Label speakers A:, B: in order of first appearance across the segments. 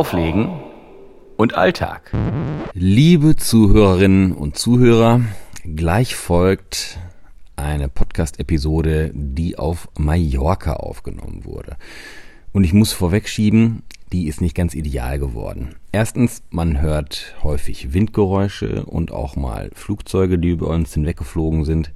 A: Auflegen und Alltag. Liebe Zuhörerinnen und Zuhörer, gleich folgt eine Podcast-Episode, die auf Mallorca aufgenommen wurde. Und ich muss vorwegschieben, die ist nicht ganz ideal geworden. Erstens, man hört häufig Windgeräusche und auch mal Flugzeuge, die über uns hinweggeflogen sind.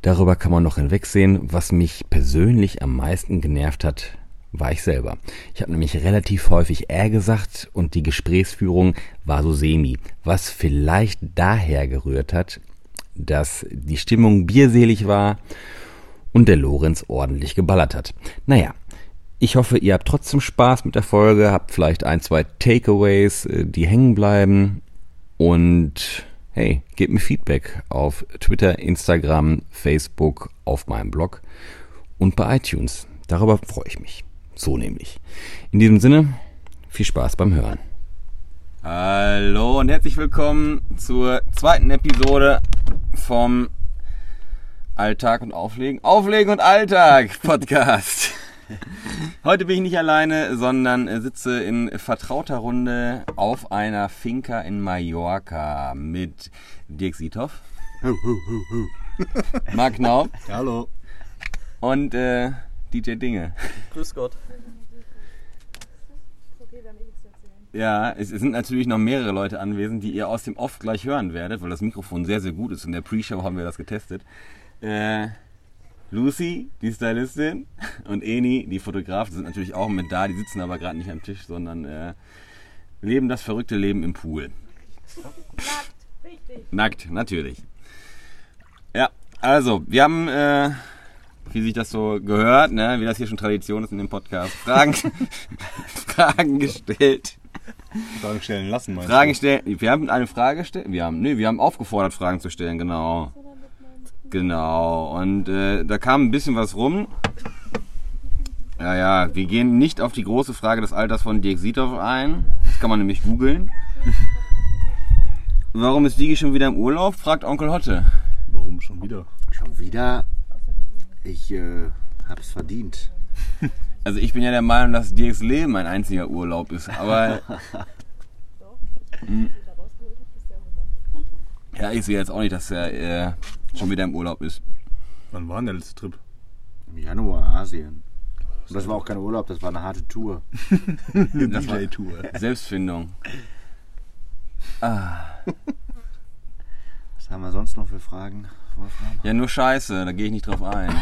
A: Darüber kann man noch hinwegsehen. Was mich persönlich am meisten genervt hat, war ich selber. Ich habe nämlich relativ häufig er gesagt und die Gesprächsführung war so semi, was vielleicht daher gerührt hat, dass die Stimmung bierselig war und der Lorenz ordentlich geballert hat. Naja, ich hoffe, ihr habt trotzdem Spaß mit der Folge, habt vielleicht ein, zwei Takeaways, äh, die hängen bleiben und hey, gebt mir Feedback auf Twitter, Instagram, Facebook, auf meinem Blog und bei iTunes. Darüber freue ich mich. So nämlich. In diesem Sinne, viel Spaß beim Hören. Hallo und herzlich willkommen zur zweiten Episode vom Alltag und Auflegen. Auflegen und Alltag Podcast. Heute bin ich nicht alleine, sondern sitze in vertrauter Runde auf einer Finca in Mallorca mit Dirk Siethoff. Marc Knaub.
B: Hallo.
A: Und äh, DJ Dinge.
B: Grüß Gott.
A: Ja, es sind natürlich noch mehrere Leute anwesend, die ihr aus dem Off gleich hören werdet, weil das Mikrofon sehr, sehr gut ist. In der Pre-Show haben wir das getestet. Äh, Lucy, die Stylistin, und Eni, die Fotografin, sind natürlich auch mit da. Die sitzen aber gerade nicht am Tisch, sondern äh, leben das verrückte Leben im Pool. Nackt, richtig. Nackt, natürlich. Ja, also, wir haben, äh, wie sich das so gehört, ne, wie das hier schon Tradition ist in dem Podcast, Fragen, Fragen gestellt.
B: Fragen stellen lassen, meinst
A: Fragen stellen. Wir haben eine Frage gestellt. Wir haben, nee, wir haben aufgefordert, Fragen zu stellen, genau. Genau. Und äh, da kam ein bisschen was rum. Ja, ja, wir gehen nicht auf die große Frage des Alters von Dirk Siethoff ein. Das kann man nämlich googeln. Warum ist Digi schon wieder im Urlaub? fragt Onkel Hotte.
B: Warum schon wieder?
C: Schon wieder? Ich äh, hab's verdient.
A: Also ich bin ja der Meinung, dass Dirks Leben ein einziger Urlaub ist, aber... Hm. ja, ich sehe jetzt auch nicht, dass er äh, schon wieder im Urlaub ist.
B: Wann war denn der letzte Trip?
C: Im Januar Asien. Und das war auch kein Urlaub, das war eine harte Tour.
B: Eine DJ-Tour.
A: Selbstfindung. Ah.
C: Was haben wir sonst noch für Fragen? Wolfram?
A: Ja, nur Scheiße, da gehe ich nicht drauf ein.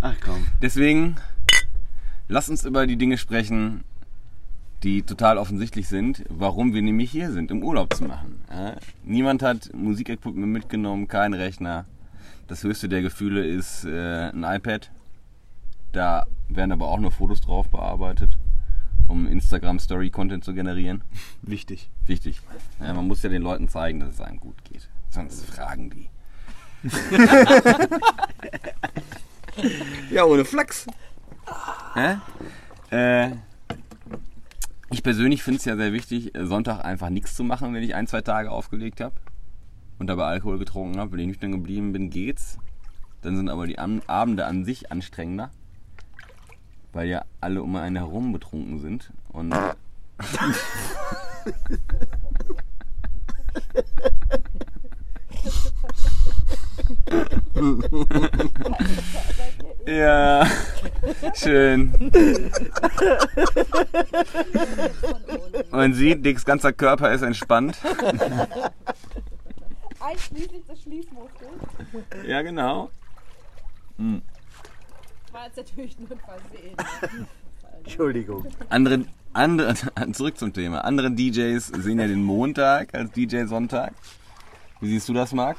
C: Ach komm.
A: Deswegen, lass uns über die Dinge sprechen, die total offensichtlich sind, warum wir nämlich hier sind, um Urlaub zu machen. Ja? Niemand hat Musikequipment mitgenommen, kein Rechner. Das höchste der Gefühle ist äh, ein iPad. Da werden aber auch nur Fotos drauf bearbeitet, um Instagram-Story-Content zu generieren.
B: Wichtig.
A: Wichtig. Ja, man muss ja den Leuten zeigen, dass es einem gut geht. Sonst fragen die. ja, ohne Flachs. Äh, ich persönlich finde es ja sehr wichtig, Sonntag einfach nichts zu machen, wenn ich ein, zwei Tage aufgelegt habe und dabei Alkohol getrunken habe. Wenn ich nüchtern geblieben bin, geht's. Dann sind aber die Abende an sich anstrengender, weil ja alle um einen herum betrunken sind. Und Ja, schön. Man sieht, Dicks ganzer Körper ist entspannt.
D: Einschließlich des Schließmuskels.
A: Ja, genau.
D: War jetzt natürlich nur ein Versehen.
C: Entschuldigung.
A: Andere, andere, zurück zum Thema. Andere DJs sehen ja den Montag als DJ Sonntag. Wie siehst du das, Marc?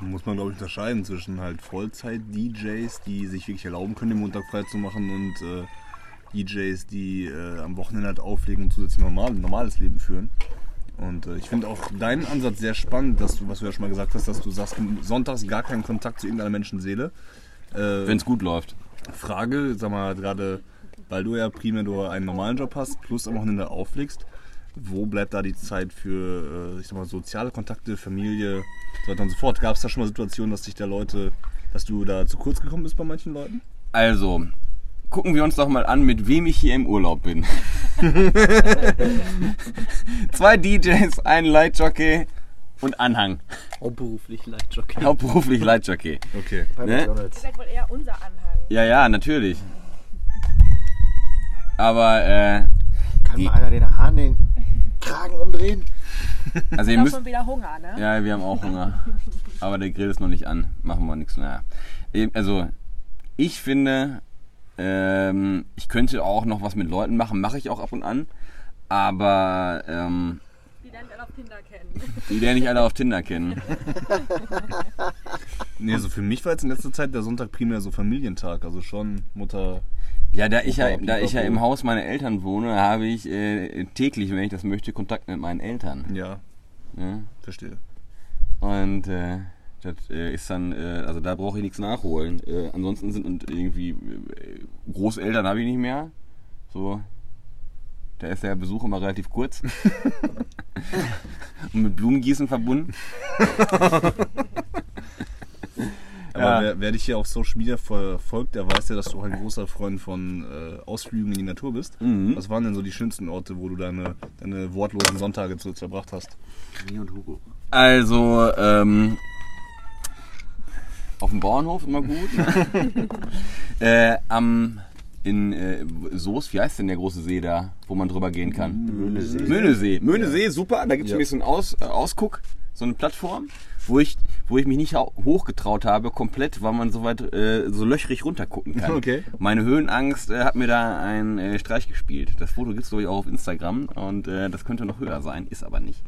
B: Muss man, glaube ich, unterscheiden zwischen halt Vollzeit-DJs, die sich wirklich erlauben können, den Montag frei zu machen und äh, DJs, die äh, am Wochenende halt auflegen und zusätzlich normal, ein normales Leben führen. Und äh, ich finde auch deinen Ansatz sehr spannend, dass du, was du ja schon mal gesagt hast, dass du sagst, sonntags gar keinen Kontakt zu irgendeiner Menschenseele. Äh,
A: Wenn es gut läuft.
B: Frage, sag mal, gerade weil du ja primär nur einen normalen Job hast, plus am Wochenende auflegst, wo bleibt da die Zeit für, äh, ich sag mal, soziale Kontakte, Familie, so weiter und so fort? Gab es da schon mal Situationen, dass dich da Leute, dass du da zu kurz gekommen bist bei manchen Leuten?
A: Also, gucken wir uns doch mal an, mit wem ich hier im Urlaub bin. Zwei DJs, ein Lightjockey und Anhang.
E: Hauptberuflich Lightjockey.
A: Hauptberuflich Lightjockey.
B: Okay.
C: Bei
A: Ne?
D: Ihr
C: McDonalds.
D: seid wohl eher unser Anhang.
A: Ja, ja, natürlich. Aber, äh,
C: Kann mal einer den Hahn den Kragen umdrehen?
A: also ihr müsst...
D: schon wieder Hunger, ne?
A: Ja, wir haben auch Hunger. Aber der Grill ist noch nicht an. Machen wir nichts. Naja. Eben, Also, ich finde, ähm, ich könnte auch noch was mit Leuten machen. Mache ich auch ab und an. Aber ähm,
D: lernt alle auf Tinder kennen.
A: die lernen nicht alle auf Tinder kennen.
B: Nee, also für mich war jetzt in letzter Zeit der Sonntag primär so Familientag. Also schon Mutter.
A: Ja, da ich ja,
B: Opa,
A: da ich ja im Haus meiner Eltern wohne, habe ich äh, täglich, wenn ich das möchte, Kontakt mit meinen Eltern.
B: Ja,
A: Ja?
B: verstehe.
A: Und äh, das äh, ist dann, äh, also da brauche ich nichts nachholen. Äh, ansonsten sind und irgendwie äh, Großeltern habe ich nicht mehr. So, da ist der Besuch immer relativ kurz. und mit Blumengießen verbunden.
B: Aber
A: Ja.
B: wer, wer dich hier auf Social Media verfolgt, der weiß ja, dass du halt ein großer Freund von äh, Ausflügen in die Natur bist.
A: Mhm.
B: Was waren denn so die schönsten Orte, wo du deine, deine wortlosen Sonntage zu verbracht hast?
C: Mir und Hugo.
A: Also, ähm, auf dem Bauernhof immer gut. Ne? äh, am, in äh, Soest, wie heißt denn der große See da, wo man drüber gehen kann?
C: Möhnesee.
A: Möhnesee. Möhnesee, super. Da gibt es
B: Ja.
A: ein bisschen Aus, äh, Ausguck, so eine Plattform, wo ich, wo ich mich nicht hochgetraut habe, komplett, weil man so weit, äh, so löchrig runtergucken kann.
B: Okay.
A: Meine Höhenangst äh, hat mir da einen äh, Streich gespielt. Das Foto gibt es, glaube ich, auch auf Instagram und äh, das könnte noch höher sein, ist aber nicht.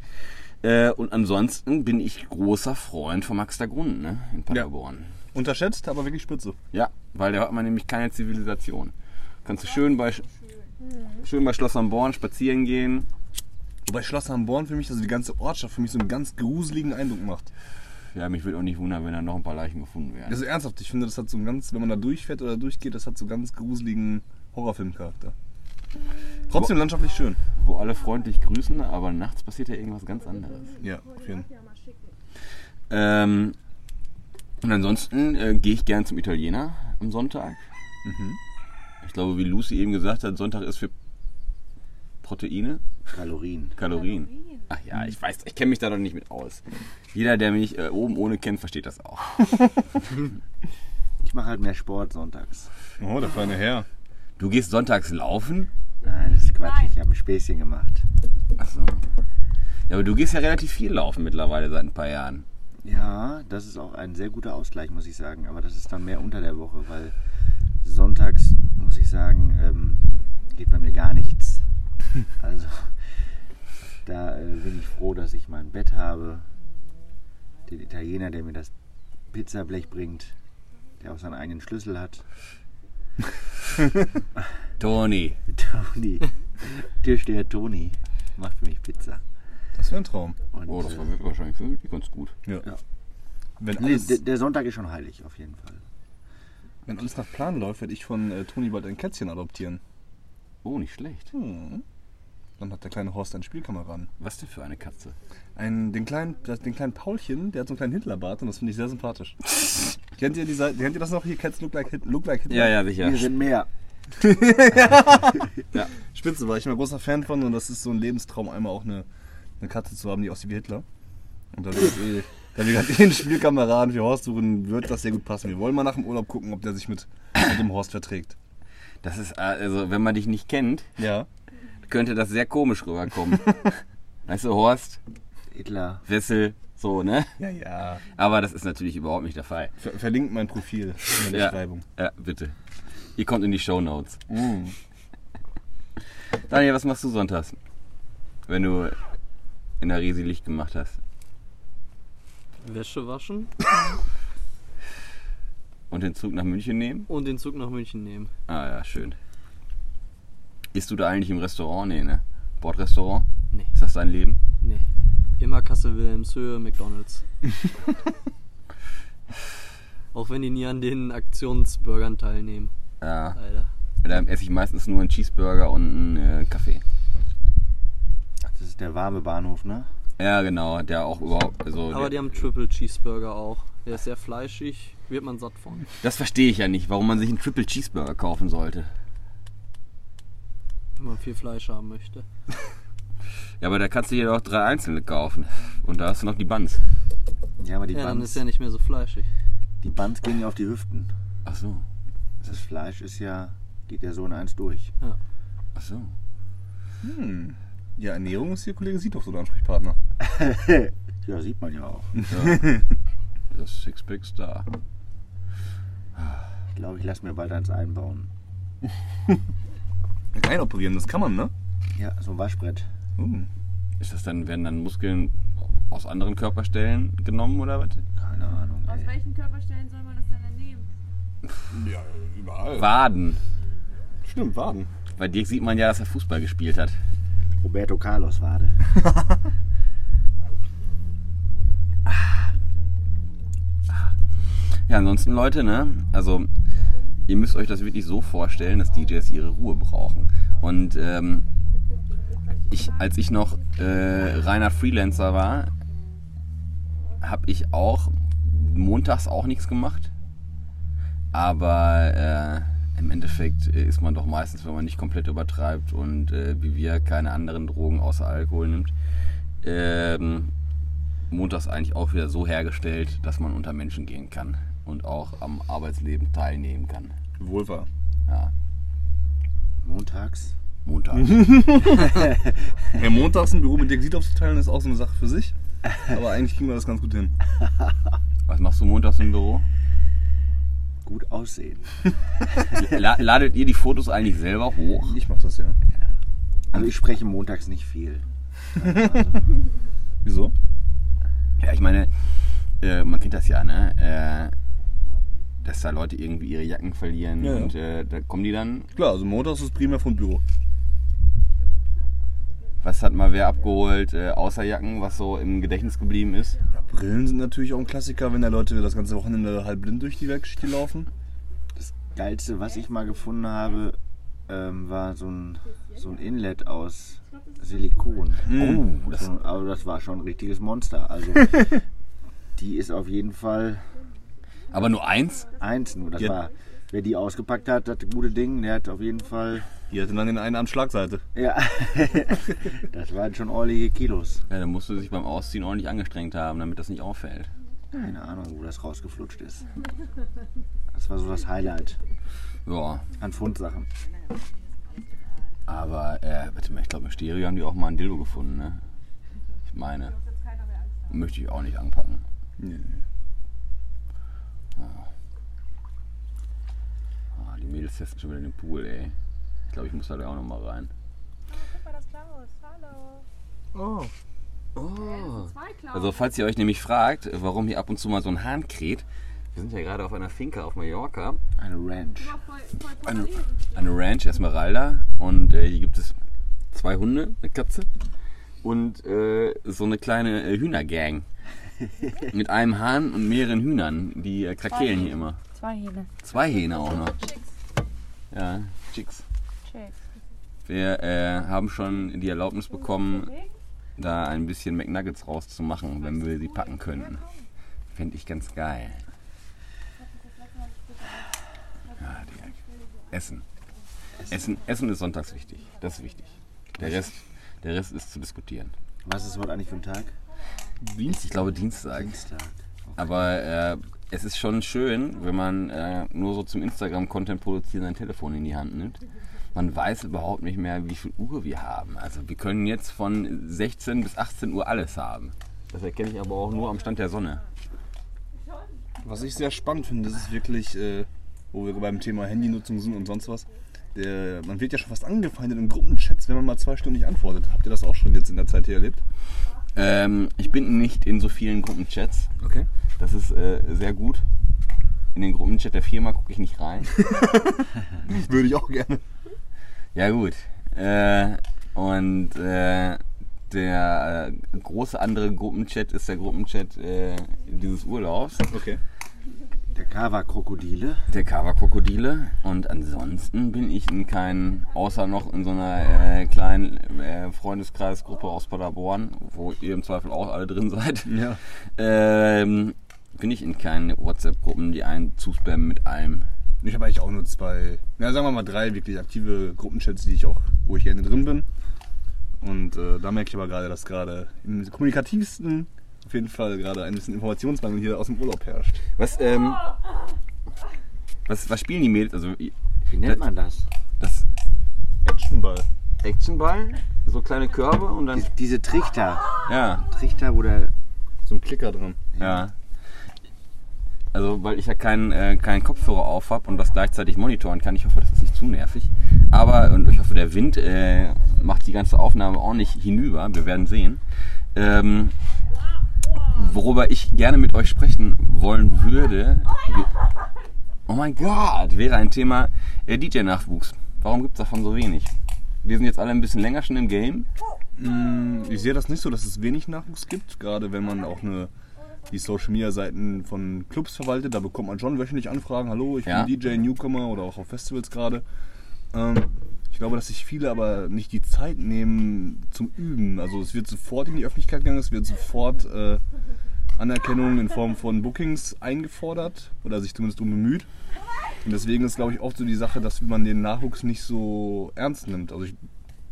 A: Äh, und ansonsten bin ich großer Freund von Max der Grund, ne, in Paderborn.
B: Unterschätzt, aber wirklich spitze.
A: Ja. weil da hat man nämlich keine Zivilisation. Kannst du schön bei, schön bei Schloss am Born spazieren gehen,
B: Wobei Schloss am Born für mich, also die ganze Ortschaft für mich so einen ganz gruseligen Eindruck macht.
A: Ja, mich würde auch nicht wundern, wenn da noch ein paar Leichen gefunden werden.
B: Also ernsthaft, ich finde, das hat so einen ganz, wenn man da durchfährt oder durchgeht, das hat so ganz gruseligen Horrorfilmcharakter. Trotzdem landschaftlich schön.
A: Wo alle freundlich grüßen, aber nachts passiert ja irgendwas ganz anderes.
B: Ja, auf jeden Fall.
A: Ähm, und ansonsten äh, gehe ich gern zum Italiener am Sonntag.
B: Mhm.
A: Ich glaube, wie Lucy eben gesagt hat, Sonntag ist für Proteine,
C: Kalorien.
A: Kalorien. Ach ja, ich weiß, ich kenne mich da doch nicht mit aus. Jeder, der mich äh, oben ohne kennt, versteht das auch.
C: Ich mache halt mehr Sport sonntags.
B: Oh, der feine Herr.
A: Du gehst sonntags laufen?
C: Nein, das ist Quatsch.
D: Nein.
C: Ich habe ein Späßchen gemacht.
A: Achso. Ja, aber du gehst ja relativ viel laufen mittlerweile seit ein paar Jahren.
C: Ja, das ist auch ein sehr guter Ausgleich, muss ich sagen. Aber das ist dann mehr unter der Woche, weil sonntags, muss ich sagen, ähm, geht bei mir gar nichts. Also, da äh, bin ich froh, dass ich mein Bett habe. Den Italiener, der mir das Pizzablech bringt, der auch seinen eigenen Schlüssel hat.
A: Toni.
C: Toni, Türsteher Toni, macht für mich Pizza.
B: Das wäre ein Traum.
C: Und,
A: Oh, das
C: äh,
A: war wirklich wahrscheinlich für mich ganz gut.
B: Ja.
C: Ja.
B: Wenn,
C: nee, der Sonntag ist schon heilig, auf jeden Fall.
B: Wenn alles nach Plan läuft, werde ich von äh, Toni bald ein Kätzchen adoptieren.
A: Oh, nicht schlecht.
B: Hm. Dann hat der kleine Horst einen Spielkameraden.
A: Was denn für eine Katze?
B: Einen, den, kleinen, das- den kleinen Paulchen, der hat so einen kleinen Hitlerbart und das finde ich sehr sympathisch. kennt, ihr dieser, kennt ihr das noch hier? Cats look like, Hit- look like Hitler?
A: Ja, ja, sicher.
C: Wir sind mehr.
B: Spitze war ich immer großer Fan von und das ist so ein Lebenstraum, einmal auch eine, eine Katze zu haben, die aussieht wie Hitler. Und da wir gerade eh, da wir gerade einen Spielkameraden für Horst suchen, wird das sehr gut passen. Wir wollen mal nach dem Urlaub gucken, ob der sich mit, mit dem Horst verträgt.
A: Das ist, äh, also, wenn man dich nicht kennt,
B: Ja.
A: könnte das sehr komisch rüberkommen. weißt du, Horst,
C: Hitler.
A: Wessel, so, ne?
B: Ja, ja.
A: Aber das ist natürlich überhaupt nicht der Fall.
B: Ver verlinkt mein Profil in der
A: Ja.
B: Beschreibung.
A: Ja, bitte. Ihr kommt in die Show Notes.
B: Mm.
A: Daniel, was machst du sonntags? Wenn du in der Resi Licht gemacht hast.
E: Wäsche waschen
A: Und den Zug nach München nehmen?
E: und den Zug nach München nehmen.
A: Ah ja, schön. Isst du da eigentlich im Restaurant? Nee, ne? Bordrestaurant?
E: Nee.
A: Ist das dein Leben?
E: Nee. Immer Kasse Wilhelmshöhe, McDonalds. Auch wenn die nie an den Aktionsburgern teilnehmen.
A: Ja.
E: Leider.
A: Da esse ich meistens nur einen Cheeseburger und einen äh, Kaffee.
C: Ach, das ist der warme Bahnhof, ne?
A: Ja, genau, der auch überhaupt. Also
E: Aber
A: der,
E: die haben Triple Cheeseburger auch. Der ist sehr fleischig, wird man satt von.
A: Das verstehe ich ja nicht, warum man sich einen Triple Cheeseburger kaufen sollte.
E: Wenn man viel Fleisch haben möchte.
A: Ja, aber da kannst du dir doch drei einzelne kaufen. Und da hast du noch die Buns.
C: Ja, aber die
E: Ja, dann
C: Buns,
E: ist er nicht mehr so fleischig.
C: die Buns gehen ja auf die Hüften.
A: Ach so.
C: Das Fleisch ist ja, geht ja so in eins durch.
A: Ach so.
B: Hm. Ja, Ernährung ist hier Kollege Siedhoff so der Ansprechpartner.
C: Ja, sieht man ja auch.
A: Ja. Das Sixpack Star.
C: Ich glaube, ich lasse mir bald eins einbauen.
B: Einoperieren, das kann man, ne?
C: Ja, so ein Waschbrett.
B: Uh.
A: Ist das dann, werden dann Muskeln aus anderen Körperstellen genommen oder was?
C: Keine Ahnung.
D: Aus
C: Ey.
D: welchen Körperstellen soll man das dann dann nehmen?
B: Ja, überall.
A: Waden.
B: Stimmt, Waden.
A: Bei Dirk sieht man ja, dass er Fußball gespielt hat.
C: Roberto Carlos Wade.
A: Ja, ansonsten Leute, ne? Also ihr müsst euch das wirklich so vorstellen, dass DJs ihre Ruhe brauchen. Und ähm, ich, als ich noch äh, reiner Freelancer war, habe ich auch montags auch nichts gemacht. Aber äh, im Endeffekt äh, ist man doch meistens, wenn man nicht komplett übertreibt und äh, wie wir keine anderen Drogen außer Alkohol nimmt, ähm, montags eigentlich auch wieder so hergestellt, dass man unter Menschen gehen kann und auch am Arbeitsleben teilnehmen kann.
B: Wohl wahr.
A: Ja,
C: Montags.
A: Montag.
B: Ja, montags ein Büro mit Dirk Siedhoff zu teilen, ist auch so eine Sache für sich. Aber eigentlich kriegen wir das ganz gut hin.
A: Was machst du montags im Büro?
C: Gut aussehen.
A: La ladet ihr die Fotos eigentlich selber hoch?
B: Ich mach das ja.
C: Also ich spreche montags nicht viel.
B: Wieso?
A: Ja, ich meine, äh, man kennt das ja, ne? Äh, dass da Leute irgendwie ihre Jacken verlieren
B: ja.
A: und äh, da kommen die dann.
B: Klar, also montags ist primär von Büro.
A: Was hat mal wer abgeholt, äh, außer Jacken, was so im Gedächtnis geblieben ist?
B: Ja, Brillen sind natürlich auch ein Klassiker, wenn da Leute das ganze Wochenende halb blind durch die Weltgeschichte laufen.
C: Das Geilste, was ich mal gefunden habe, ähm, war so ein, so ein Inlet aus Silikon.
A: Oh, das,
C: So, aber das war schon ein richtiges Monster. Also die ist auf jeden Fall
A: aber nur eins?
C: eins nur. Das
B: Ja.
C: war, wer die ausgepackt hat, das gute Ding, der hat auf jeden Fall.
B: Die hatte dann den einen Arm Schlagseite.
C: Ja, das waren schon ordentliche Kilos.
A: Ja, dann musst du sich beim Ausziehen ordentlich angestrengt haben, damit das nicht auffällt.
C: Keine Ahnung, wo das rausgeflutscht ist. Das war so das Highlight
A: Ja,
C: an Fundsachen.
A: aber, äh, warte mal, ich glaube, im Stereo haben die auch mal ein Dildo gefunden, ne? Ich meine. Möchte ich auch nicht anpacken.
B: Nee.
A: Ah, die Mädels testen schon wieder den Pool, ey. Ich glaube, ich muss da auch noch mal rein.
D: Guck mal, das Klaus. Hallo.
E: Oh.
A: Oh. Also, falls ihr euch nämlich fragt, warum hier ab und zu mal so ein Hahn kräht, wir sind ja gerade auf einer Finca auf Mallorca,
C: Eine Ranch.
D: Voll, voll
A: eine, eine Ranch, Esmeralda, und äh, hier gibt es zwei Hunde, eine Katze und äh, so eine kleine äh, Hühnergang. Mit einem Hahn und mehreren Hühnern, die äh, krakeelen hier immer.
D: Zwei Hähne.
A: Zwei Hähne auch noch. Ja, Chicks.
D: Chicks.
A: Wir äh, haben schon die Erlaubnis bekommen, da ein bisschen McNuggets rauszumachen, wenn wir sie packen könnten. Fände ich ganz geil. Ja, Digga. Essen. Essen. Essen ist sonntags wichtig. Das ist wichtig. Der Rest, der Rest ist zu diskutieren.
C: Was ist heute eigentlich für ein Tag?
A: Ich glaube Dienstag.
C: Dienstag.
A: Aber äh, es ist schon schön, wenn man äh, nur so zum Instagram-Content produzieren sein Telefon in die Hand nimmt. Man weiß überhaupt nicht mehr, wie viel Uhr wir haben. Also wir können jetzt von 16 bis 18 Uhr alles haben. Das erkenne ich aber auch nur am Stand der Sonne.
B: Was ich sehr spannend finde, das ist wirklich, äh, wo wir beim Thema Handynutzung sind und sonst was. Der, man wird ja schon fast angefeindet in Gruppenchats, wenn man mal zwei Stunden nicht antwortet. Habt ihr das auch schon jetzt in der Zeit hier erlebt?
A: Ähm, ich bin nicht in so vielen Gruppenchats.
B: Okay.
A: Das ist äh, sehr gut. In den Gruppenchat der Firma gucke ich nicht rein.
B: Würde ich auch gerne.
A: Ja gut. Äh, und äh, der äh, große andere Gruppenchat ist der Gruppenchat äh, dieses Urlaubs,
B: Okay.
C: Der Kava-Krokodile.
A: der Kava-Krokodile. Und ansonsten bin ich in keinen, außer noch in so einer äh, kleinen äh, Freundeskreisgruppe aus Paderborn, wo ihr im Zweifel auch alle drin seid,
B: Ja.
A: ähm, finde ich in keinen WhatsApp-Gruppen, die einen zuspammen mit allem.
B: Ich habe eigentlich auch nur zwei, na sagen wir mal drei wirklich aktive Gruppenchats, die ich auch, wo ich gerne drin bin. Und äh, da merke ich aber gerade, dass gerade im kommunikativsten auf jeden Fall gerade ein bisschen Informationsmangel hier aus dem Urlaub herrscht.
A: Was, ähm, was, was spielen die Mädels? Also,
C: Wie nennt man das?
A: das
B: Actionball.
A: Actionball, so kleine Körbe und dann.
C: Die, diese Trichter.
A: Ja,
C: Trichter, wo der.
B: So ein Klicker dran.
A: ja. Also, weil ich ja keinen, äh, keinen Kopfhörer auf habe und das gleichzeitig monitoren kann. Ich hoffe, das ist nicht zu nervig. Aber, und ich hoffe, der Wind äh, macht die ganze Aufnahme auch nicht hinüber. Wir werden sehen. Ähm, worüber ich gerne mit euch sprechen wollen würde, wie- oh mein Gott, wäre ein Thema äh, DJ-Nachwuchs. Warum gibt es davon so wenig? Wir sind jetzt alle ein bisschen länger schon im Game.
B: Mm, Ich sehe das nicht so, dass es wenig Nachwuchs gibt, gerade wenn man auch eine, die Social Media Seiten von Clubs verwaltet. Da bekommt man schon wöchentlich Anfragen. Hallo, ich
A: Ja.
B: bin DJ, Newcomer oder auch auf Festivals gerade. Ähm, glaube, dass sich viele aber nicht die Zeit nehmen zum Üben. Also es wird sofort in die Öffentlichkeit gegangen, es wird sofort äh, Anerkennung in Form von Bookings eingefordert oder sich zumindest um bemüht. Und deswegen ist, glaube ich, oft so die Sache, dass man den Nachwuchs nicht so ernst nimmt. Also ich,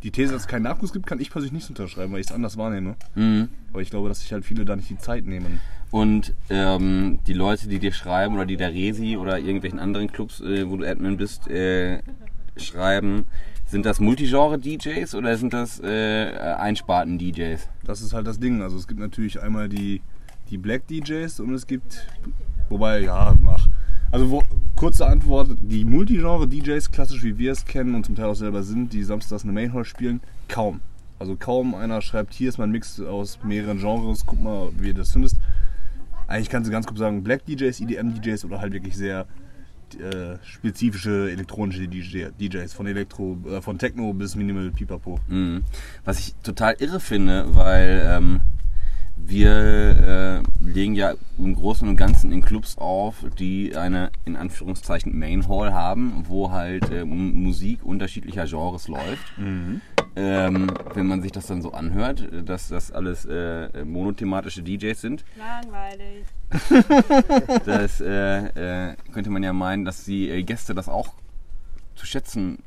B: die These, dass es keinen Nachwuchs gibt, kann ich persönlich nicht unterschreiben, weil ich es anders wahrnehme.
A: Mhm.
B: Aber ich glaube, dass sich halt viele da nicht die Zeit nehmen.
A: Und ähm, die Leute, die dir schreiben oder die der Resi oder irgendwelchen anderen Clubs, äh, wo du Admin bist, äh, schreiben, sind das Multigenre-DJs oder sind das äh, Einsparten-DJs?
B: Das ist halt das Ding. Also es gibt natürlich einmal die, die Black DJs und es gibt, wobei, ja, mach. Also wo, kurze Antwort, die Multigenre-DJs, klassisch wie wir es kennen und zum Teil auch selber sind, die samstags eine Mainhall spielen, kaum. Also kaum einer schreibt, hier ist mein Mix aus mehreren Genres, guck mal, wie du das findest. Eigentlich kannst du ganz grob sagen, Black DJs, EDM DJs oder halt wirklich sehr äh, spezifische elektronische DJ, DJs, von Elektro, äh, von Techno bis Minimal Pipapo.
A: Mhm. Was ich total irre finde, weil ähm, wir äh, legen ja im Großen und Ganzen in Clubs auf, die eine in Anführungszeichen Main Hall haben, wo halt äh, Musik unterschiedlicher Genres läuft. Ähm, wenn man sich das dann so anhört, dass das alles äh, monothematische DJs sind,
D: Langweilig.
A: das äh, äh, könnte man ja meinen, dass die äh, Gäste das auch zu schätzen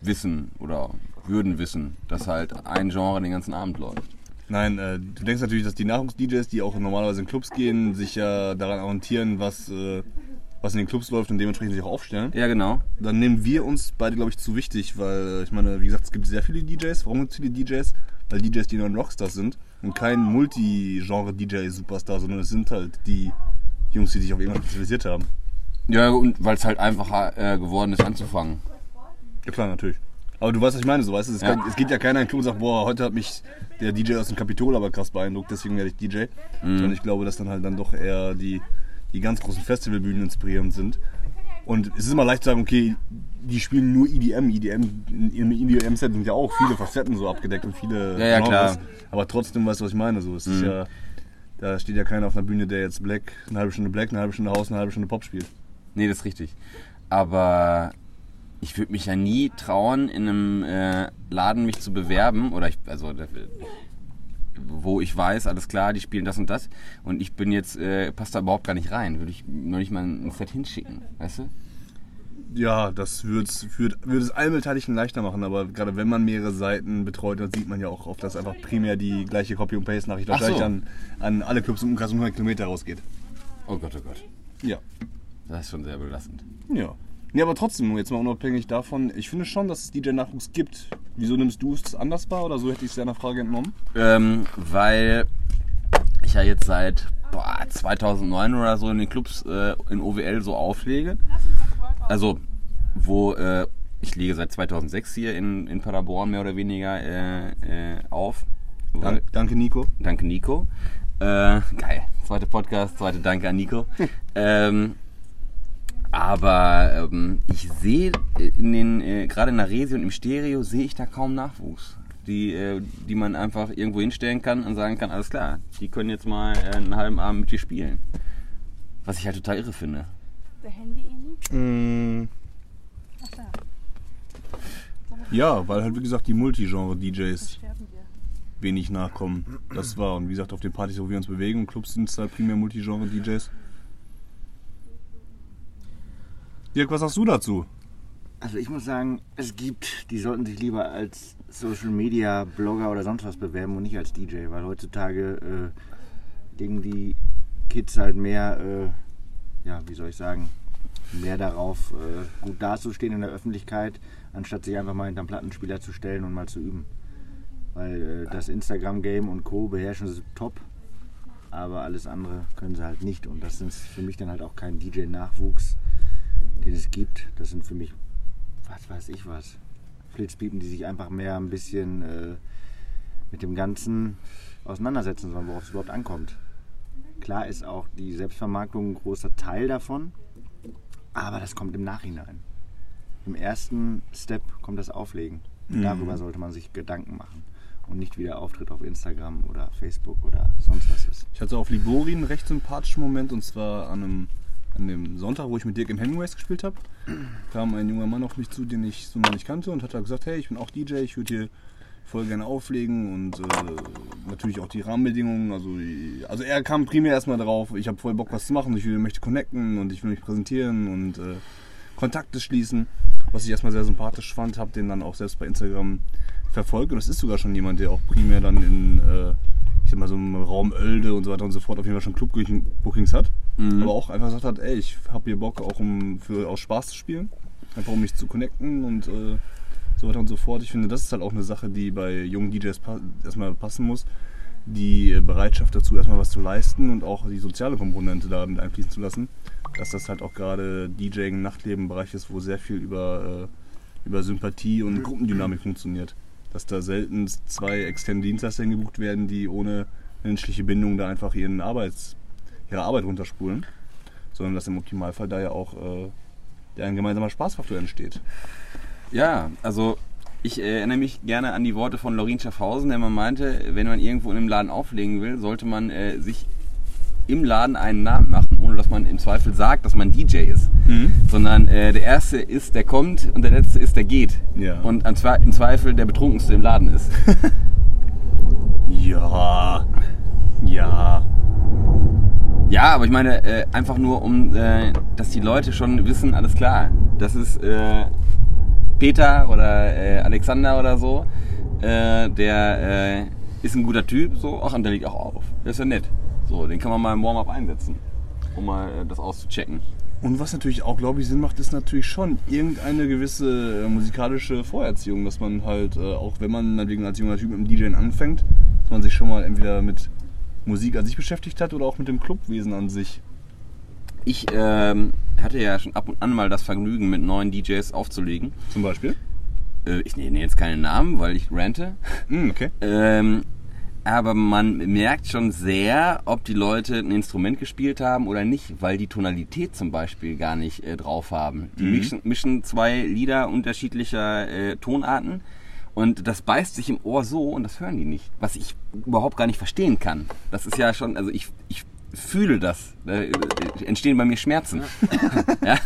A: wissen oder würden wissen, dass halt ein Genre den ganzen Abend läuft.
B: Nein, äh, du denkst natürlich, dass die Nachwuchs-DJs, die auch normalerweise in Clubs gehen, sich ja daran orientieren, was, äh, was in den Clubs läuft und dementsprechend sich auch aufstellen.
A: Ja, genau.
B: Dann nehmen wir uns beide, glaube ich, zu wichtig, weil äh, ich meine, wie gesagt, es gibt sehr viele DJs. Warum gibt es viele DJs? Weil DJs die neuen Rockstars sind und kein Multi-Genre-DJ-Superstar, sondern es sind halt die Jungs, die sich auf irgendwas spezialisiert haben.
A: Ja, und weil es halt einfacher äh, geworden ist anzufangen.
B: Ja klar, natürlich. Aber du weißt, was ich meine, so weißt du, es,
A: Ja.
B: kann, es geht ja keiner in den Club und sagt, boah, heute hat mich der DJ aus dem Kapitol aber krass beeindruckt, deswegen werde ich DJ. Sondern ich glaube, dass dann halt dann doch eher die, die ganz großen Festivalbühnen inspirierend sind. Und es ist immer leicht zu sagen, okay, die spielen nur EDM. EDM Im EDM-Set sind ja auch viele Facetten so abgedeckt und viele
A: Ja, ja, klar.
B: Aber trotzdem weißt du, was ich meine. So, es ist ja, da steht ja keiner auf einer Bühne, der jetzt Black, eine halbe Stunde Black, eine halbe Stunde House, eine halbe Stunde Pop spielt.
A: Nee, das ist richtig. Aber ich würde mich ja nie trauen, in einem äh, Laden mich zu bewerben. Oder ich, also, wo ich weiß, alles klar, die spielen das und das. Und ich bin jetzt, äh, passt da überhaupt gar nicht rein. Würde ich noch nicht mal ein Set hinschicken, weißt du?
B: Ja, das würde es allen Beteiligten leichter machen, aber gerade wenn man mehrere Seiten betreut, dann sieht man ja auch oft, dass einfach primär die gleiche Copy- und Paste-Nachricht
A: Ach so.
B: wahrscheinlich an, an alle Clubs im Umkreis um 100 Kilometer rausgeht.
A: Oh Gott, oh Gott.
B: Ja.
A: Das ist schon sehr belastend.
B: Ja. Nee, aber trotzdem, jetzt mal unabhängig davon, ich finde schon, dass es DJ-Nachwuchs gibt. Wieso nimmst du es anders wahr oder so hätte ich es deiner Frage entnommen?
A: Ähm, weil ich ja jetzt seit boah, 2009 oder so in den Clubs äh, in OWL so auflege. Also, wo äh, ich lege seit 2006 hier in, in Paderborn mehr oder weniger äh, äh, auf.
B: Dank, danke, Nico.
A: Danke, Nico. Äh, geil. Zweite Podcast, zweite Danke an Nico. ähm, aber ähm, ich sehe in den, äh, gerade in der Resi und im Stereo sehe ich da kaum Nachwuchs. Die, äh, die man einfach irgendwo hinstellen kann und sagen kann, alles klar, die können jetzt mal äh, einen halben Abend mit dir spielen. Was ich halt total irre finde.
D: Der Handy in?
B: Mm,
D: Ach da,
B: ja, weil halt wie gesagt die Multigenre-DJs wenig nachkommen. Das war, und wie gesagt, auf den Partys, wo wir uns bewegen, und Clubs sind es halt primär Multigenre-DJs. Dirk, was sagst du dazu?
C: Also ich muss sagen, es gibt, die sollten sich lieber als Social Media Blogger oder sonst was bewerben und nicht als DJ, weil heutzutage äh, legen die Kids halt mehr, äh, ja, wie soll ich sagen, mehr darauf, äh, gut dazustehen in der Öffentlichkeit, anstatt sich einfach mal hinterm Plattenspieler zu stellen und mal zu üben. Weil äh, das Instagram-Game und Co. beherrschen sie top, aber alles andere können sie halt nicht. Und das ist für mich dann halt auch kein DJ-Nachwuchs, den es gibt. Das sind für mich, was weiß ich was, Flitzpiepen, die sich einfach mehr ein bisschen äh, mit dem Ganzen auseinandersetzen sollen, worauf es überhaupt ankommt. Klar ist auch die Selbstvermarktung ein großer Teil davon, aber das kommt im Nachhinein. Im ersten Step kommt das Auflegen. Und Darüber sollte man sich Gedanken machen und nicht wie der Auftritt auf Instagram oder Facebook oder sonst was ist.
B: Ich hatte auf Libori einen recht sympathischen Moment und zwar an einem, an dem Sonntag, wo ich mit Dirk im Hemingways gespielt habe, kam ein junger Mann auf mich zu, den ich so noch nicht kannte und hat da gesagt, hey, ich bin auch DJ, ich würde hier voll gerne auflegen und äh, natürlich auch die Rahmenbedingungen. Also, also er kam primär erstmal drauf, ich habe voll Bock was zu machen, ich möchte connecten und ich will mich präsentieren und äh, Kontakte schließen, was ich erstmal sehr sympathisch fand, habe den dann auch selbst bei Instagram verfolgt und es ist sogar schon jemand, der auch primär dann in, äh, ich sag mal so im Raum Oelde und so weiter und so fort auf jeden Fall schon Club-Bookings hat, aber auch einfach gesagt hat, ey, ich habe hier Bock auch um für aus Spaß zu spielen, einfach um mich zu connecten und äh, so weiter und so fort. Ich finde, das ist halt auch eine Sache, die bei jungen DJs pa erstmal passen muss. Die äh, Bereitschaft dazu, erstmal was zu leisten und auch die soziale Komponente da mit einfließen zu lassen. Dass das halt auch gerade DJing, Nachtleben Bereich ist, wo sehr viel über, äh, über Sympathie und Gruppendynamik funktioniert. Dass da selten zwei externe Dienstleister gebucht werden, die ohne menschliche Bindung da einfach ihren Arbeits, ihre Arbeit runterspulen. Sondern dass im Optimalfall da ja auch äh, ein gemeinsamer Spaßfaktor entsteht.
A: Ja, also ich äh, erinnere mich gerne an die Worte von Lorin Schaffhausen, der mal meinte, wenn man irgendwo in einem Laden auflegen will, sollte man äh, sich im Laden einen Namen machen, ohne dass man im Zweifel sagt, dass man DJ ist. Sondern äh, der Erste ist, der kommt und der Letzte ist, der geht.
B: Ja.
A: Und im Zweifel der Betrunkenste im Laden ist.
B: Ja. Ja.
A: Ja, aber ich meine, äh, einfach nur um, äh, dass die Leute schon wissen, alles klar, das ist äh, Peter oder äh, Alexander oder so, äh, der äh, ist ein guter Typ, so, ach, und der liegt auch auf. Der ist ja nett. So, den kann man mal im Warm-up einsetzen, um mal das auszuchecken.
B: Und was natürlich auch, glaube ich, Sinn macht, ist natürlich schon irgendeine gewisse musikalische Vorerziehung, dass man halt, auch wenn man meinetwegen als junger Typ mit dem DJing anfängt, dass man sich schon mal entweder mit Musik an sich beschäftigt hat oder auch mit dem Clubwesen an sich.
A: Ich ähm, hatte ja schon ab und an mal das Vergnügen, mit neuen DJs aufzulegen.
B: Zum Beispiel.
A: Äh, ich nenne jetzt keinen Namen, weil ich rante.
B: Hm, okay.
A: Ähm, aber man merkt schon sehr, ob die Leute ein Instrument gespielt haben oder nicht, weil die Tonalität zum Beispiel gar nicht äh, drauf haben. Die mischen, mischen zwei Lieder unterschiedlicher äh, Tonarten und das beißt sich im Ohr so und das hören die nicht. Was ich überhaupt gar nicht verstehen kann. Das ist ja schon, also ich, ich fühle das. Da äh, entstehen bei mir Schmerzen. ja?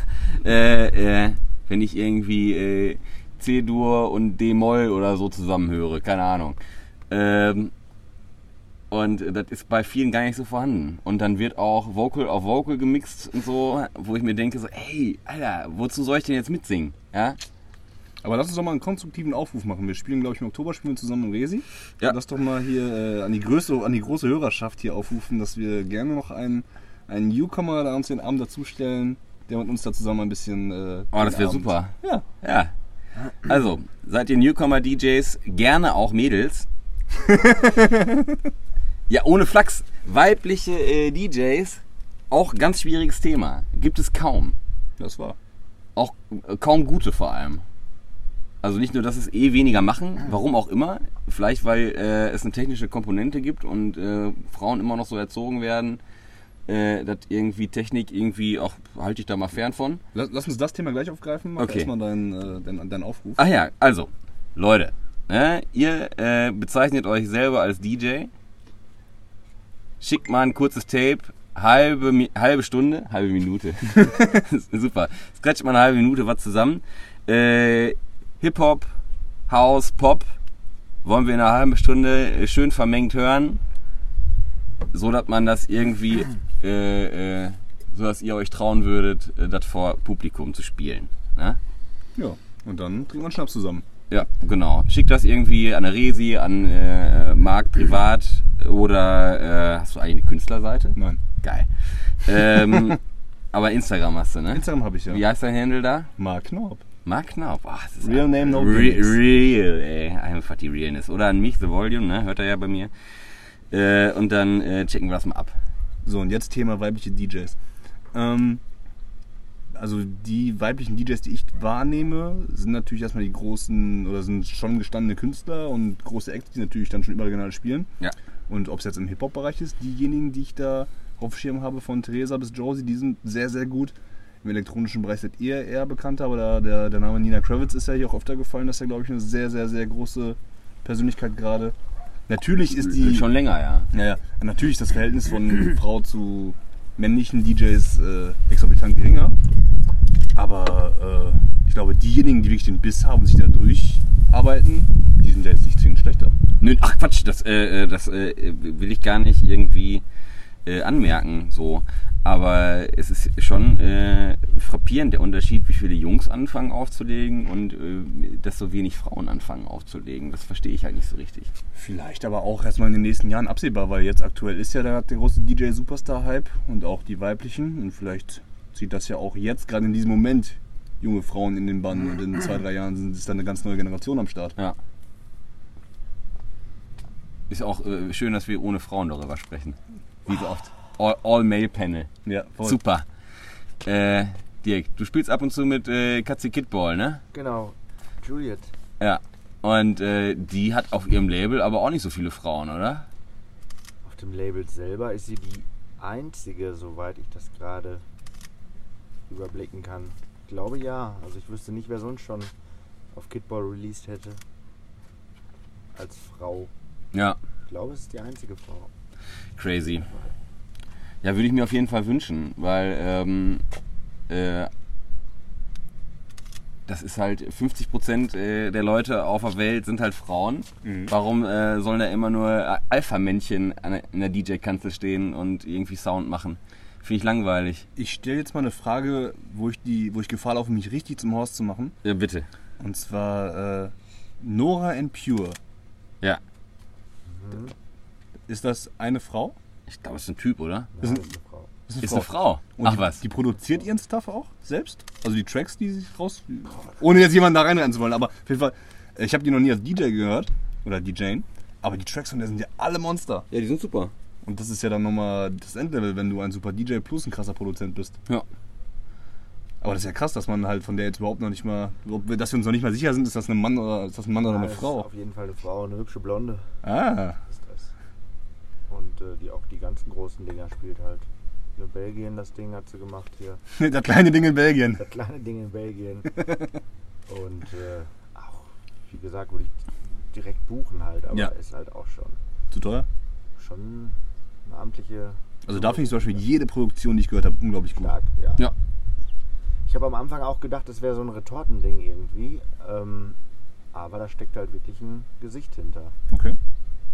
A: äh, äh, wenn ich irgendwie äh, C-Dur und D-Moll oder so zusammenhöre, keine Ahnung. Ähm, und das ist bei vielen gar nicht so vorhanden. Und dann wird auch Vocal auf Vocal gemixt und so, wo ich mir denke so, ey, Alter, wozu soll ich denn jetzt mitsingen? Ja?
B: Aber lass uns doch mal einen konstruktiven Aufruf machen. Wir spielen, glaube ich, im Oktober spielen wir zusammen im Resi.
A: Ja.
B: Lass doch mal hier äh, an, die Größe, an die große Hörerschaft hier aufrufen, dass wir gerne noch einen, einen Newcomer da uns den Abend dazustellen, der mit uns da zusammen ein bisschen. Äh,
A: Oh, das wäre super.
B: Ja.
A: Ja. Also, seid ihr Newcomer-DJs, gerne auch Mädels. ja, ohne Flachs. Weibliche äh, DJs, auch ganz schwieriges Thema. Gibt es kaum.
B: Das war.
A: Auch äh, kaum gute vor allem. Also nicht nur, dass es eh weniger machen, warum auch immer. Vielleicht, weil äh, es eine technische Komponente gibt und äh, Frauen immer noch so erzogen werden, äh, dass irgendwie Technik irgendwie auch, halte ich da mal fern von.
B: Lass, lass uns das Thema gleich aufgreifen. Mach
A: Okay.
B: erstmal deinen, äh, deinen, deinen Aufruf.
A: Ach ja, also, Leute, ne, ihr äh, bezeichnet euch selber als DJ. Schickt mal ein kurzes Tape, halbe, halbe Stunde, halbe Minute. Super. Scratcht mal eine halbe Minute was zusammen. Äh, Hip-Hop, House, Pop, wollen wir in einer halben Stunde äh, schön vermengt hören, so dass man das irgendwie, äh, äh, so dass ihr euch trauen würdet, äh, das vor Publikum zu spielen. Ne?
B: Ja, und dann trinken wir einen Schnaps zusammen.
A: Ja, genau. Schickt das irgendwie an eine Resi, an äh, Marc privat oder äh, hast du eigentlich eine Künstlerseite?
B: Nein.
A: Geil. Ähm, aber Instagram hast du, ne?
B: Instagram habe ich ja.
A: Wie heißt dein Handle da?
B: Mark Knorp.
A: Mark Knaub. Ach, das ist
B: Real
A: ein-
B: name, no
A: Re. Real, ey. Einfach die Realness. Oder an mich, The Volume, ne? Hört er ja bei mir. Äh, und dann äh, checken wir das mal ab.
B: So, und jetzt Thema weibliche DJs. Ähm, also die weiblichen DJs, die ich wahrnehme, sind natürlich erstmal die großen oder sind schon gestandene Künstler und große Acts, die natürlich dann schon überregional spielen.
A: Ja.
B: Und ob es jetzt im Hip-Hop-Bereich ist, diejenigen, die ich da auf Schirm habe, von Theresa bis Josie, die sind sehr, sehr gut. Im elektronischen Bereich seid ihr eher bekannter, aber der, der, Name Nina Kravitz ist ja hier auch öfter gefallen. Das ist ja, glaube ich, eine sehr, sehr, sehr große Persönlichkeit gerade. Natürlich ist die.
A: Schon länger, ja.
B: Naja, natürlich ist das Verhältnis von Frau zu männlichen DJs äh, exorbitant geringer. Aber äh, ich glaube, diejenigen, die wirklich den Biss haben und sich da durcharbeiten, die sind ja jetzt nicht zwingend schlechter.
A: Nö, ach Quatsch, das, äh, äh, das äh, will ich gar nicht irgendwie äh, anmerken. So. Aber es ist schon äh, frappierend der Unterschied, wie viele Jungs anfangen aufzulegen und äh, dass so wenig Frauen anfangen aufzulegen. Das verstehe ich halt nicht so richtig.
B: Vielleicht aber auch erstmal in den nächsten Jahren absehbar, weil jetzt aktuell ist ja der, große DJ-Superstar-Hype und auch die weiblichen. Und vielleicht zieht das ja auch jetzt, gerade in diesem Moment, junge Frauen in den Bann und in zwei, drei Jahren sind, ist dann eine ganz neue Generation am Start.
A: Ja. Ist auch äh, schön, dass wir ohne Frauen darüber sprechen. Wie so oft. All- All-Male-Panel.
B: Ja, voll.
A: Super. Äh, Dirk, du spielst ab und zu mit äh, Katze Kidball, ne?
C: Genau. Juliet.
A: Ja. Und äh, die hat auf ihrem Label aber auch nicht so viele Frauen, oder?
C: Auf dem Label selber ist sie die einzige, soweit ich das gerade überblicken kann. Ich glaube ja. Also ich wüsste nicht, wer sonst schon auf Kidball released hätte. Als Frau.
A: Ja.
C: Ich glaube, es ist die einzige Frau.
A: Crazy. Ja, würde ich mir auf jeden Fall wünschen, weil ähm, äh, das ist halt 50% äh, der Leute auf der Welt sind halt Frauen. Warum äh, sollen da immer nur Alpha-Männchen an der- in der DJ-Kanzel stehen und irgendwie Sound machen? Finde ich langweilig.
B: Ich stelle jetzt mal eine Frage, wo ich, die, wo ich Gefahr laufe, mich richtig zum Horst zu machen.
A: Ja, bitte.
B: Und zwar äh, Nora and Pure.
A: Ja.
B: Ist das eine Frau?
A: Ich glaube, es ist ein Typ, oder?
C: Ja,
B: Ist
C: das
B: ein-
C: ist eine Frau.
B: Das
A: Ist eine Frau.
B: Und
A: Ach
B: die,
A: was.
B: Die produziert ihren Stuff auch selbst? Also die Tracks, die sich raus. Ohne jetzt jemanden da reinrennen zu wollen, aber auf jeden Fall, äh, ich habe die noch nie als DJ gehört. Oder DJing. Aber die Tracks von der sind ja alle Monster.
A: Ja, die sind super.
B: Und das ist ja dann nochmal das Endlevel, wenn du ein super DJ plus ein krasser Produzent bist.
A: Ja.
B: Aber das ist ja krass, dass man halt von der jetzt überhaupt noch nicht mal, dass wir uns noch nicht mal sicher sind, ist das ein Mann oder ist das ein Mann oder
C: Ja,
B: eine
C: das Ist
B: Frau?
C: auf jeden Fall eine Frau, eine hübsche Blonde
B: Ah.
C: Und äh, die auch die ganzen großen Dinger spielt halt. In Belgien das Ding hat sie gemacht hier.
B: das kleine Ding in Belgien.
C: Das kleine Ding in Belgien. Und äh, auch, wie gesagt, würde ich direkt buchen halt, aber
B: Ja.
C: ist halt auch schon,
B: Zu teuer?
C: schon eine amtliche.
B: Also da finde ich zum Beispiel jede Produktion, die ich gehört habe, unglaublich gut.
C: stark, ja.
A: Ja.
C: Ich habe am Anfang auch gedacht, das wäre so ein Retortending irgendwie. Ähm, aber da steckt halt wirklich ein Gesicht hinter.
B: Okay.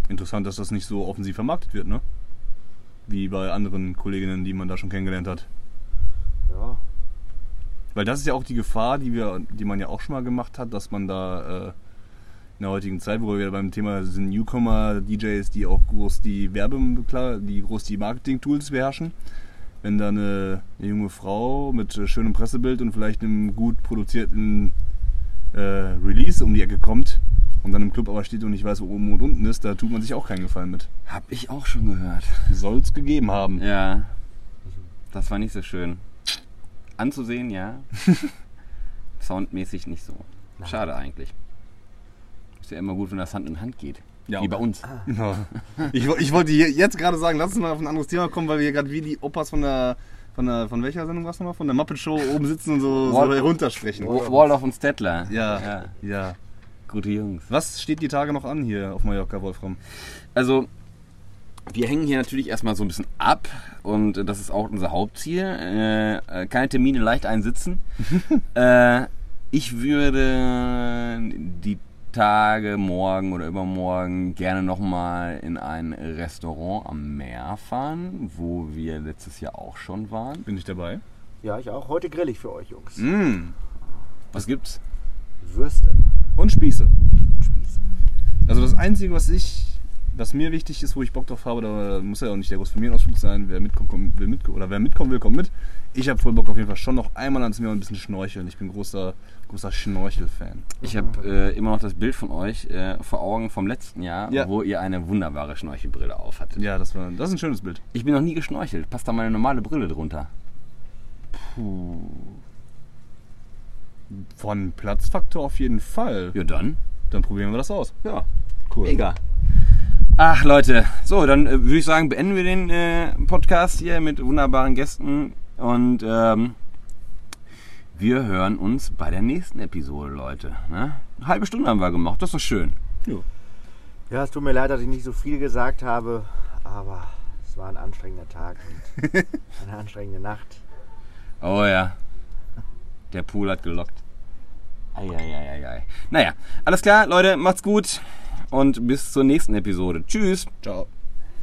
B: Interessant, dass das nicht so offensiv vermarktet wird, ne? Wie bei anderen Kolleginnen, die man da schon kennengelernt hat.
C: Ja,
B: Weil das ist ja auch die Gefahr, die wir, die man ja auch schon mal gemacht hat, dass man da äh, in der heutigen Zeit, wo wir beim Thema sind Newcomer-DJs, die auch groß die Werbe, klar, die groß die Marketing-Tools beherrschen. Wenn da eine, eine junge Frau mit äh, schönem Pressebild und vielleicht einem gut produzierten äh, Release um die Ecke kommt und dann im Club aber steht und nicht weiß, wo oben und unten ist, da tut man sich auch keinen Gefallen mit.
A: Hab ich auch schon gehört.
B: Soll es gegeben haben.
A: Ja. Das war nicht so schön. Anzusehen, ja. Soundmäßig nicht so. Schade eigentlich. Ist ja immer gut, wenn das Hand in Hand geht.
B: Ja,
A: Wie bei uns.
B: Ja. Ich, ich wollte hier jetzt gerade sagen, lass uns mal auf ein anderes Thema kommen, weil wir hier gerade wie die Opas von der, von der, von welcher Sendung war's nochmal? Von der Muppet Show oben sitzen und so, so
A: Wal-
B: heruntersprechen.
A: Wa- Waldorf und Stettler.
B: Ja,
A: ja.
B: ja.
A: Gute Jungs.
B: Was steht die Tage noch an hier auf Mallorca, Wolfram?
A: Also, wir hängen hier natürlich erstmal so ein bisschen ab und das ist auch unser Hauptziel. Äh, äh, keine Termine leicht einsitzen. äh, ich würde die Tage, morgen oder übermorgen gerne nochmal in ein Restaurant am Meer fahren, wo wir letztes Jahr auch schon waren.
B: Bin ich dabei?
C: Ja, ich auch. Heute grill ich für euch, Jungs.
A: Mm. Was gibt's?
C: Würste.
B: Und Spieße.
C: Spieße.
B: Also das Einzige, was ich, was mir wichtig ist, wo ich Bock drauf habe, da muss ja auch nicht der große Familienausflug sein, wer mitkommt, kommt, will mit, oder wer mitkommen will, kommt mit. Ich habe voll Bock auf jeden Fall schon noch einmal ans Meer und ein bisschen schnorcheln. Ich bin großer, großer Schnorchel-Fan.
A: Ich habe äh, immer noch das Bild von euch äh, vor Augen vom letzten Jahr,
B: Ja.
A: wo ihr eine wunderbare Schnorchelbrille auf hattet.
B: Ja, das, war, das ist ein schönes Bild.
A: Ich bin noch nie geschnorchelt. Passt da meine normale Brille drunter?
B: Von Platzfaktor auf jeden Fall.
A: Ja, dann.
B: Dann probieren wir das aus.
A: Ja,
B: Cool.
A: mega. Ach, Leute. So, dann äh, würde ich sagen, beenden wir den äh, Podcast hier mit wunderbaren Gästen. Und ähm, wir hören uns bei der nächsten Episode, Leute. Ne? Eine halbe Stunde haben wir gemacht. Das ist doch schön.
C: Ja, es tut mir leid, dass ich nicht so viel gesagt habe, aber es war ein anstrengender Tag und eine anstrengende Nacht.
A: Oh ja. Der Pool hat gelockt. Eieieiei. Naja, alles klar, Leute, macht's gut und bis zur nächsten Episode. Tschüss.
B: Ciao.